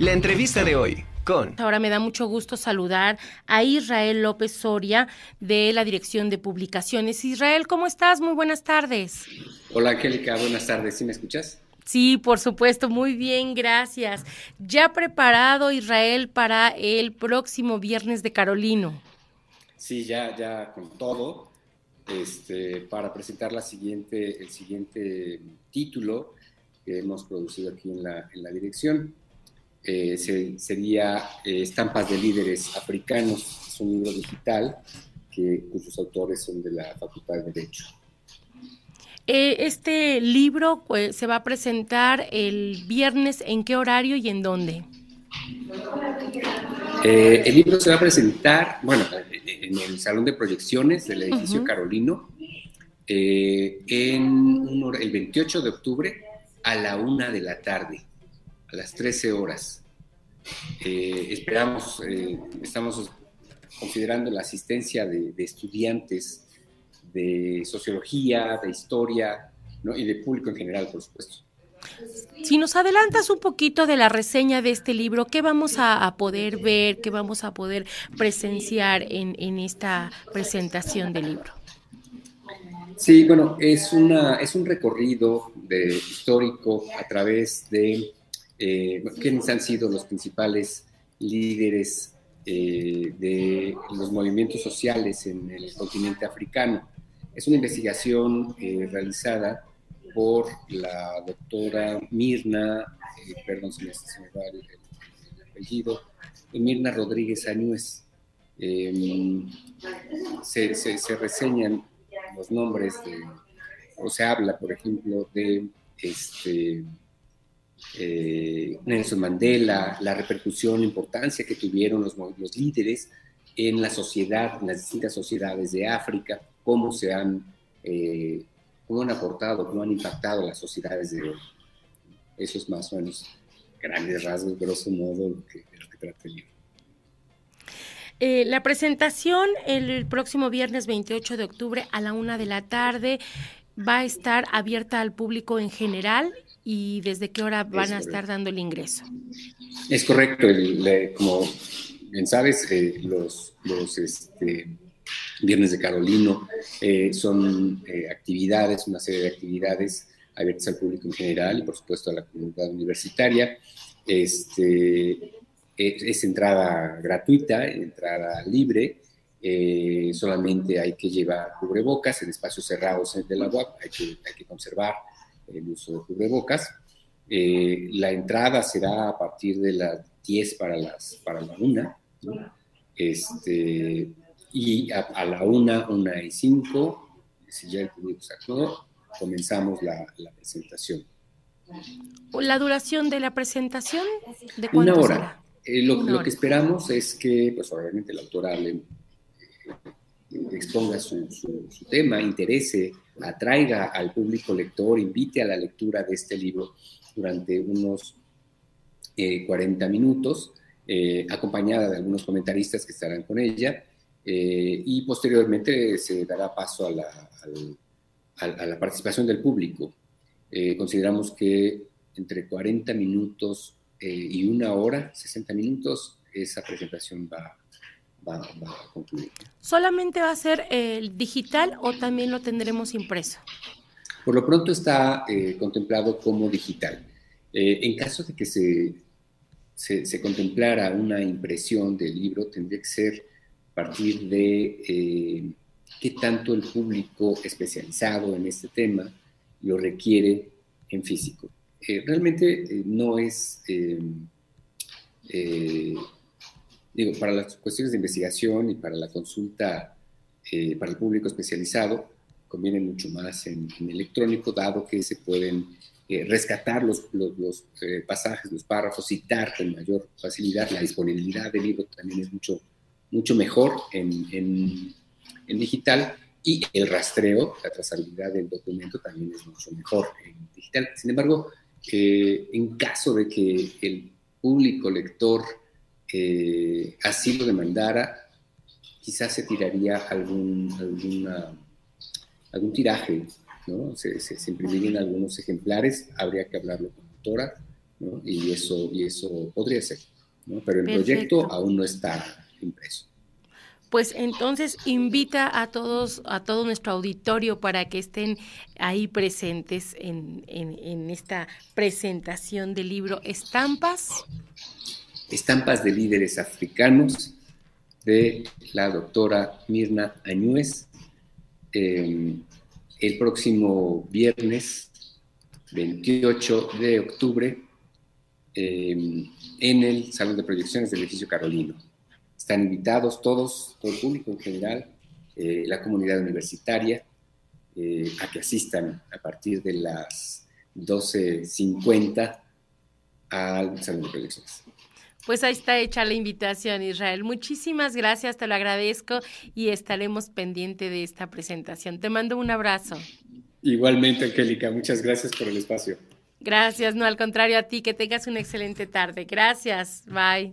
La entrevista de hoy con... Ahora me da mucho gusto saludar a Israel López Soria de la Dirección de Publicaciones. Israel, ¿cómo estás? Muy buenas tardes. Hola, Angélica, buenas tardes. ¿Sí me escuchas? Sí, por supuesto, muy bien, gracias. Ya preparado Israel para el próximo viernes de Carolino. Sí, ya, ya con todo, este, para presentar la siguiente, el siguiente título que hemos producido aquí en la, en la dirección. Eh, sería eh, Estampas de Líderes Africanos, es un libro digital que, cuyos autores son de la Facultad de Derecho. Eh, este libro pues, se va a presentar el viernes, ¿en qué horario y en dónde? el libro se va a presentar, bueno, en el Salón de Proyecciones del edificio Carolino, en el 28 de octubre a la una de la tarde a las 13 horas. Eh, esperamos, eh, estamos considerando la asistencia de, estudiantes de sociología, de historia y de público en general, por supuesto. Si nos adelantas un poquito de la reseña de este libro, ¿qué vamos a, poder ver, qué vamos a poder presenciar en, en, esta presentación del libro? Sí, bueno, es, una, es un recorrido de, histórico a través de eh, quiénes han sido los principales líderes eh, de los movimientos sociales en el continente africano. Es una investigación eh, realizada por la doctora Mirna, perdón si me, va el, apellido, Mirna Rodríguez Añuez. Em, se, se, reseñan los nombres de, o se habla, por ejemplo, de este, eh, Nelson Mandela, la repercusión, importancia que tuvieron los, líderes en la sociedad, en las distintas sociedades de África, cómo se han, eh, cómo han aportado, cómo han impactado las sociedades de hoy. Eso es más o menos grandes rasgos, grosso modo, lo que, lo que trata el libro. Eh, la presentación el próximo viernes 28 de octubre a la una de la tarde va a estar abierta al público en general y desde qué hora van a estar dando el ingreso. Es correcto, como bien sabes, eh, los, los este, Viernes de Carolino eh, son eh, actividades, una serie de actividades abiertas al público en general y por supuesto a la comunidad universitaria. Este, es, entrada gratuita, entrada libre. solamente hay que llevar cubrebocas en espacios cerrados de la UAP, hay que, hay que conservar el uso de cubrebocas. Eh, la entrada será a partir de las 10 para, las, para la 1. Este, y a, la 1, 1 y 5, si ya el público se comenzamos la, la, presentación. ¿La duración de la presentación? ¿De Una hora. Eh, lo, lo que esperamos es que, pues obviamente, la autora le, eh, exponga su, tema, interese, atraiga al público lector, invite a la lectura de este libro durante unos 40 eh, minutos, eh, acompañada de algunos comentaristas que estarán con ella, eh, y posteriormente se dará paso a la, a la participación del público. consideramos que entre 40 minutos y una hora, 60 minutos, esa presentación va, va, a concluir. ¿Solamente va a ser el digital o también lo tendremos impreso? Por lo pronto está eh, contemplado como digital. Eh, en caso de que se, se, contemplara una impresión del libro, tendría que ser a partir de eh, qué tanto el público especializado en este tema lo requiere en físico. realmente no es digo, para las cuestiones de investigación y para la consulta eh, para el público especializado, conviene mucho más en, electrónico, dado que se pueden eh, rescatar los, los, eh, pasajes, los párrafos, citar con mayor facilidad. La disponibilidad del libro también es mucho, mucho mejor en, en, en digital y el rastreo, la trazabilidad del documento también es mucho mejor en digital. Sin embargo, en caso de que el público lector eh, así lo demandara, quizás se tiraría algún, algún tiraje, ¿no? Se, se, imprimirían algunos ejemplares, habría que hablarlo con la autora y, eso, y eso podría ser. Pero el proyecto aún no está impreso pues entonces invita a todos, a todo nuestro auditorio para que estén ahí presentes en, esta presentación del libro Estampas. Estampas de líderes africanos de la doctora Mirna Añúez. Em, el próximo viernes 28 de octubre em, en el Salón de Proyecciones del Edificio Carolino. Están invitados todos, todo el público en general, eh, la comunidad universitaria, eh, a que asistan a partir de las 12.50 al Salón de Proyecciones. Pues ahí está hecha la invitación, Israel. Muchísimas gracias, te lo agradezco y estaremos pendiente de esta presentación. Te mando un abrazo. Igualmente, Angélica, muchas gracias por el espacio. Gracias, no, al contrario a ti, que tengas una excelente tarde. Gracias, bye.